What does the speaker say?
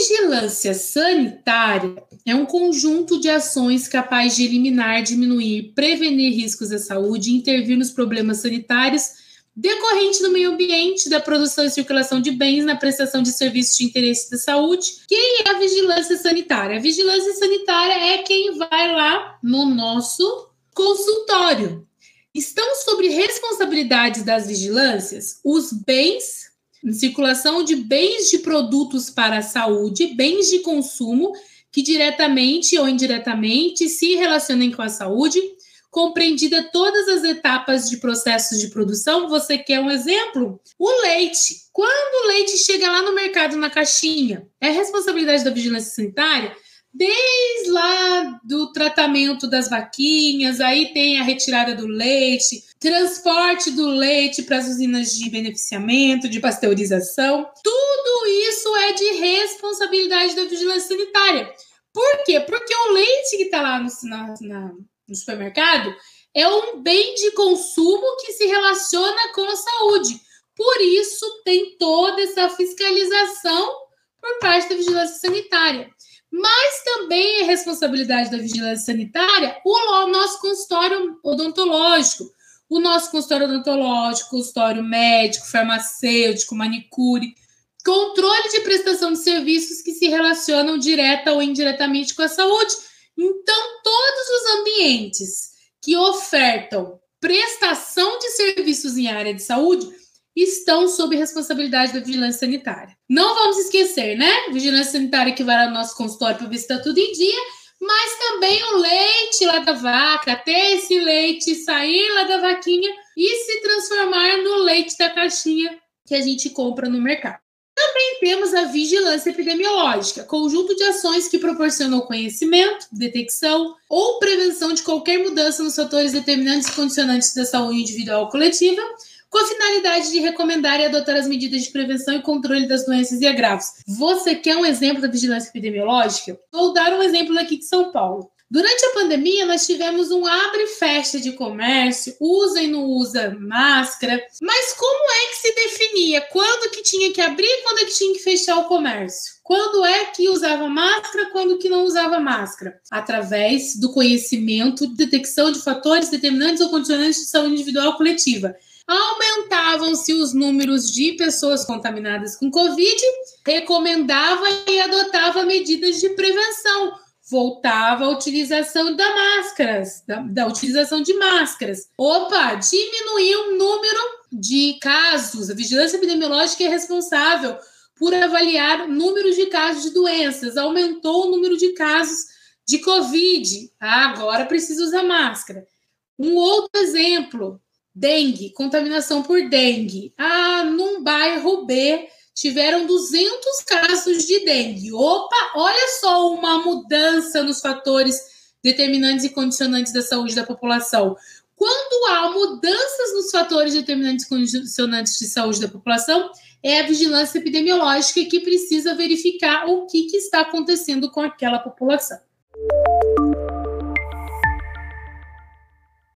vigilância sanitária é um conjunto de ações capaz de eliminar, diminuir, prevenir riscos à saúde e intervir nos problemas sanitários decorrente do meio ambiente, da produção e circulação de bens, na prestação de serviços de interesse da saúde. Quem é a vigilância sanitária? A vigilância sanitária é quem vai lá no nosso consultório. Estão sobre responsabilidades das vigilâncias os bens circulação de bens de produtos para a saúde, bens de consumo que diretamente ou indiretamente se relacionem com a saúde, compreendida todas as etapas de processos de produção. Você quer um exemplo? O leite. Quando o leite chega lá no mercado na caixinha, é responsabilidade da vigilância sanitária desde lá do tratamento das vaquinhas, aí tem a retirada do leite, transporte do leite para as usinas de beneficiamento, de pasteurização. Tudo isso é de responsabilidade da vigilância sanitária. Por quê? Porque o leite que está lá no, na, na, no supermercado é um bem de consumo que se relaciona com a saúde. Por isso, tem toda essa fiscalização por parte da vigilância sanitária. Mas também é responsabilidade da vigilância sanitária o nosso consultório odontológico, o nosso consultório odontológico, consultório médico, farmacêutico, manicure, controle de prestação de serviços que se relacionam direta ou indiretamente com a saúde. Então, todos os ambientes que ofertam prestação de serviços em área de saúde estão sob responsabilidade da vigilância sanitária. Não vamos esquecer, né? Vigilância sanitária que vai lá no nosso consultório para ver se está tudo em dia, mas também o leite lá da vaca, até esse leite sair lá da vaquinha e se transformar no leite da caixinha que a gente compra no mercado. Também temos a vigilância epidemiológica, conjunto de ações que proporcionam conhecimento, detecção ou prevenção de qualquer mudança nos fatores determinantes e condicionantes da saúde individual ou coletiva, com a finalidade de recomendar e adotar as medidas de prevenção e controle das doenças e agravos. Você quer um exemplo da vigilância epidemiológica? Vou dar um exemplo aqui de São Paulo. Durante a pandemia, nós tivemos um abre e fecha de comércio, usa e não usa máscara. Mas como é que se definia quando que tinha que abrir e quando é que tinha que fechar o comércio? Quando é que usava máscara, quando que não usava máscara? Através do conhecimento, detecção de fatores determinantes ou condicionantes de saúde individual coletiva aumentavam-se os números de pessoas contaminadas com Covid, recomendava e adotava medidas de prevenção, voltava a utilização da máscaras, da, da utilização de máscaras. Opa, diminuiu o número de casos. A vigilância epidemiológica é responsável por avaliar o número de casos de doenças, aumentou o número de casos de Covid. Ah, agora precisa usar máscara. Um outro exemplo, dengue, contaminação por dengue. Ah, num bairro B tiveram 200 casos de dengue. Opa, olha só uma mudança nos fatores determinantes e condicionantes da saúde da população. Quando há mudanças nos fatores determinantes e condicionantes de saúde da população, é a vigilância epidemiológica que precisa verificar o que, que está acontecendo com aquela população.